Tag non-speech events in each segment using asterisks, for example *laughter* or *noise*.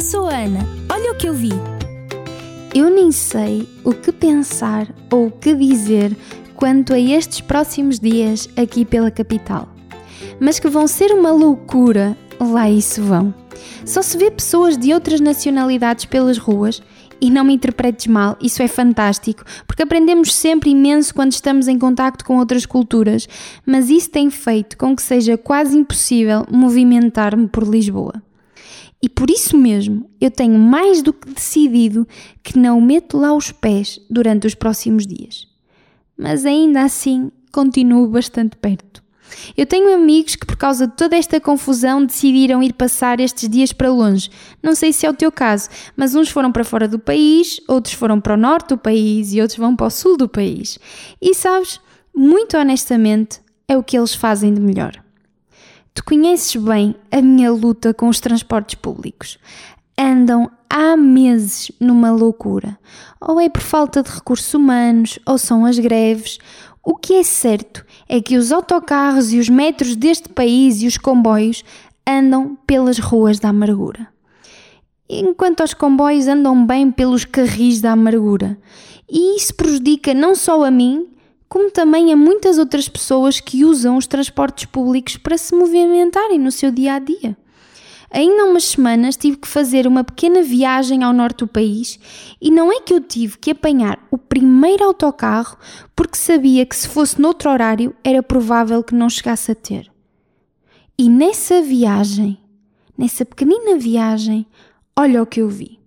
Eu sou a Ana. Olha o que eu vi. Eu nem sei o que pensar ou o que dizer quanto a estes próximos dias aqui pela capital. Mas que vão ser uma loucura, lá isso vão. Só se vê pessoas de outras nacionalidades pelas ruas e não me interpretes mal, isso é fantástico, porque aprendemos sempre imenso quando estamos em contacto com outras culturas, mas isso tem feito com que seja quase impossível movimentar-me por Lisboa. E por isso mesmo eu tenho mais do que decidido que não meto lá os pés durante os próximos dias. Mas ainda assim continuo bastante perto. Eu tenho amigos que, por causa de toda esta confusão, decidiram ir passar estes dias para longe. Não sei se é o teu caso, mas uns foram para fora do país, outros foram para o norte do país e outros vão para o sul do país. E sabes, muito honestamente, é o que eles fazem de melhor. Tu conheces bem a minha luta com os transportes públicos. Andam há meses numa loucura. Ou é por falta de recursos humanos, ou são as greves, o que é certo é que os autocarros e os metros deste país e os comboios andam pelas ruas da amargura. Enquanto os comboios andam bem pelos carris da amargura. E isso prejudica não só a mim, como também a muitas outras pessoas que usam os transportes públicos para se movimentarem no seu dia a dia. Ainda há umas semanas tive que fazer uma pequena viagem ao norte do país e não é que eu tive que apanhar o primeiro autocarro porque sabia que se fosse noutro horário era provável que não chegasse a ter. E nessa viagem, nessa pequenina viagem, olha o que eu vi.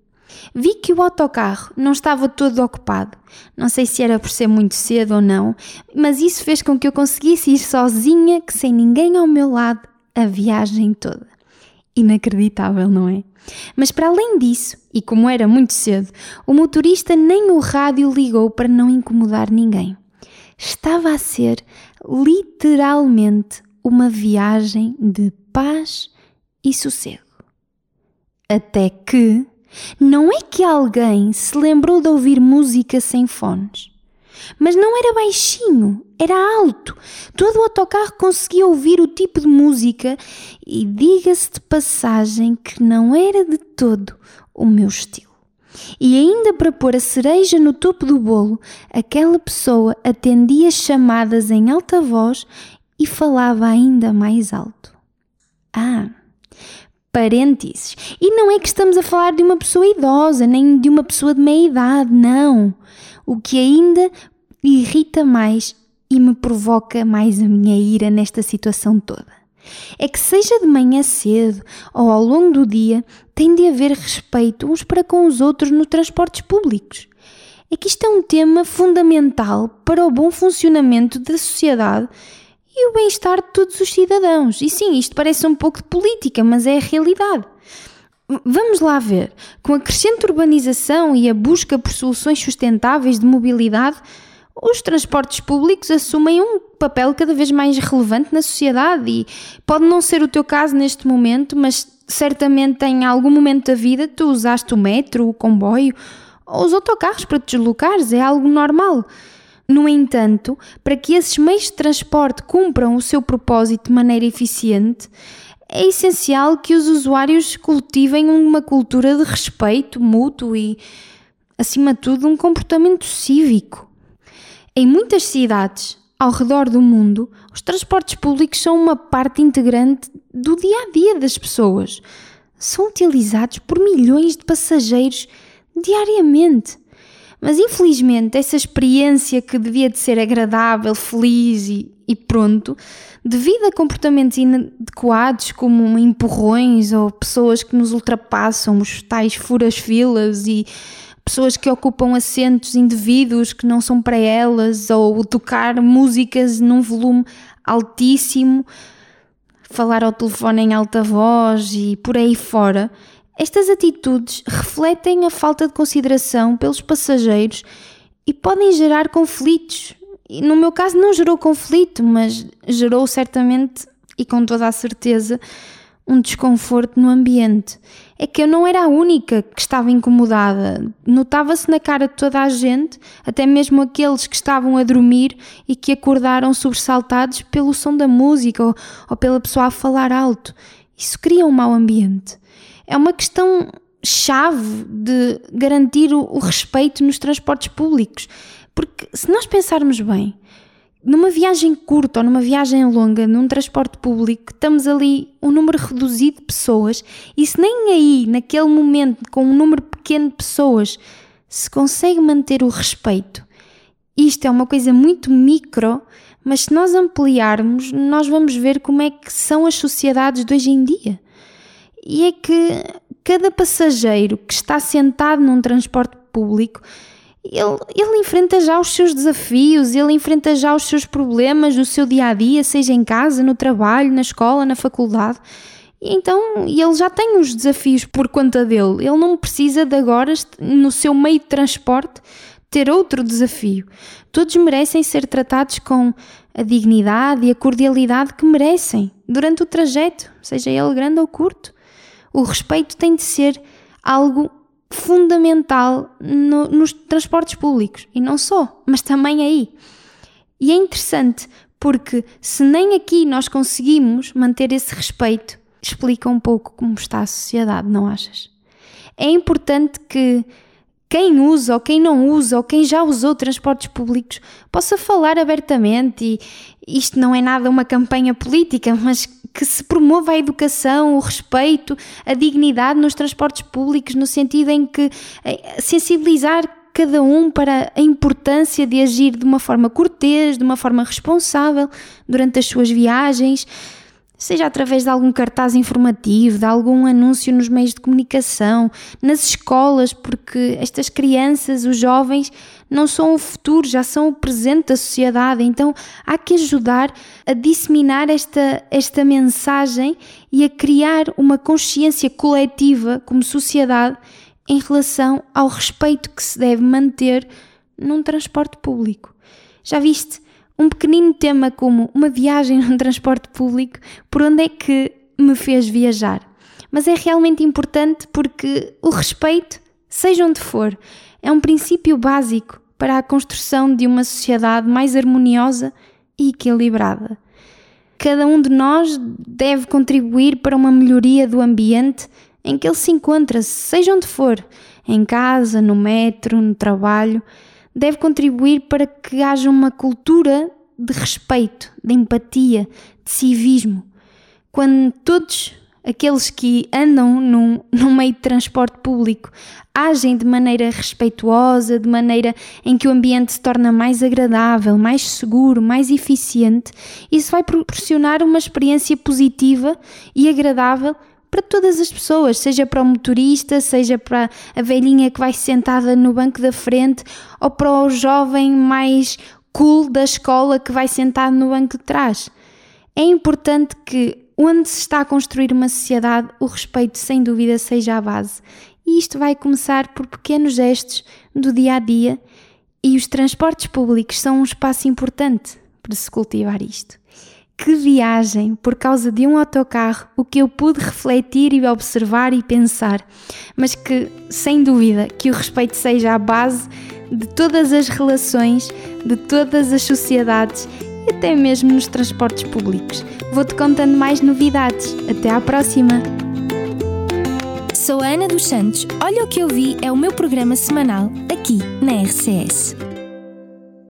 Vi que o autocarro não estava todo ocupado. Não sei se era por ser muito cedo ou não, mas isso fez com que eu conseguisse ir sozinha, que sem ninguém ao meu lado, a viagem toda inacreditável, não é? Mas para além disso, e como era muito cedo, o motorista nem o rádio ligou para não incomodar ninguém. Estava a ser literalmente uma viagem de paz e sossego. Até que não é que alguém se lembrou de ouvir música sem fones. Mas não era baixinho, era alto. Todo o autocarro conseguia ouvir o tipo de música e diga-se de passagem que não era de todo o meu estilo. E ainda para pôr a cereja no topo do bolo, aquela pessoa atendia chamadas em alta voz e falava ainda mais alto. Ah, parênteses. E não é que estamos a falar de uma pessoa idosa, nem de uma pessoa de meia idade, não. O que ainda irrita mais e me provoca mais a minha ira nesta situação toda. É que, seja de manhã cedo ou ao longo do dia, tem de haver respeito uns para com os outros nos transportes públicos. É que isto é um tema fundamental para o bom funcionamento da sociedade e o bem-estar de todos os cidadãos. E sim, isto parece um pouco de política, mas é a realidade. Vamos lá ver. Com a crescente urbanização e a busca por soluções sustentáveis de mobilidade, os transportes públicos assumem um papel cada vez mais relevante na sociedade e pode não ser o teu caso neste momento, mas certamente em algum momento da vida tu usaste o metro, o comboio ou os autocarros para te deslocares, é algo normal. No entanto, para que esses meios de transporte cumpram o seu propósito de maneira eficiente, é essencial que os usuários cultivem uma cultura de respeito mútuo e, acima de tudo, um comportamento cívico. Em muitas cidades ao redor do mundo, os transportes públicos são uma parte integrante do dia a dia das pessoas. São utilizados por milhões de passageiros diariamente. Mas infelizmente, essa experiência que devia de ser agradável, feliz e, e pronto, devido a comportamentos inadequados como empurrões ou pessoas que nos ultrapassam, os tais furas-filas e pessoas que ocupam assentos indevidos que não são para elas, ou tocar músicas num volume altíssimo, falar ao telefone em alta voz e por aí fora. Estas atitudes refletem a falta de consideração pelos passageiros e podem gerar conflitos. E no meu caso não gerou conflito, mas gerou certamente e com toda a certeza um desconforto no ambiente. É que eu não era a única que estava incomodada. Notava-se na cara de toda a gente, até mesmo aqueles que estavam a dormir e que acordaram sobressaltados pelo som da música ou, ou pela pessoa a falar alto. Isso cria um mau ambiente. É uma questão chave de garantir o, o respeito nos transportes públicos. Porque se nós pensarmos bem, numa viagem curta ou numa viagem longa, num transporte público, estamos ali um número reduzido de pessoas e se nem aí, naquele momento, com um número pequeno de pessoas, se consegue manter o respeito, isto é uma coisa muito micro, mas se nós ampliarmos, nós vamos ver como é que são as sociedades de hoje em dia. E é que cada passageiro que está sentado num transporte público ele, ele enfrenta já os seus desafios, ele enfrenta já os seus problemas do seu dia a dia, seja em casa, no trabalho, na escola, na faculdade. E então ele já tem os desafios por conta dele. Ele não precisa de agora, no seu meio de transporte, ter outro desafio. Todos merecem ser tratados com a dignidade e a cordialidade que merecem durante o trajeto, seja ele grande ou curto. O respeito tem de ser algo fundamental no, nos transportes públicos e não só, mas também aí. E é interessante porque se nem aqui nós conseguimos manter esse respeito, explica um pouco como está a sociedade, não achas? É importante que quem usa ou quem não usa ou quem já usou transportes públicos possa falar abertamente e isto não é nada uma campanha política, mas que se promova a educação, o respeito, a dignidade nos transportes públicos, no sentido em que eh, sensibilizar cada um para a importância de agir de uma forma cortês, de uma forma responsável durante as suas viagens seja através de algum cartaz informativo, de algum anúncio nos meios de comunicação, nas escolas, porque estas crianças, os jovens, não são o futuro, já são o presente da sociedade. Então há que ajudar a disseminar esta, esta mensagem e a criar uma consciência coletiva como sociedade em relação ao respeito que se deve manter num transporte público. Já viste? um pequenino tema como uma viagem *laughs* num transporte público, por onde é que me fez viajar. Mas é realmente importante porque o respeito, seja onde for, é um princípio básico para a construção de uma sociedade mais harmoniosa e equilibrada. Cada um de nós deve contribuir para uma melhoria do ambiente em que ele se encontra, seja onde for, em casa, no metro, no trabalho deve contribuir para que haja uma cultura de respeito, de empatia, de civismo. Quando todos aqueles que andam num, num meio de transporte público agem de maneira respeituosa, de maneira em que o ambiente se torna mais agradável, mais seguro, mais eficiente, isso vai proporcionar uma experiência positiva e agradável para todas as pessoas, seja para o motorista, seja para a velhinha que vai sentada no banco da frente ou para o jovem mais cool da escola que vai sentado no banco de trás. É importante que, onde se está a construir uma sociedade, o respeito sem dúvida seja a base. E isto vai começar por pequenos gestos do dia a dia, e os transportes públicos são um espaço importante para se cultivar isto. Que viagem por causa de um autocarro, o que eu pude refletir e observar e pensar, mas que, sem dúvida, que o respeito seja a base de todas as relações, de todas as sociedades e até mesmo nos transportes públicos. Vou-te contando mais novidades. Até à próxima! Sou a Ana dos Santos. Olha o que eu vi é o meu programa semanal aqui na RCS.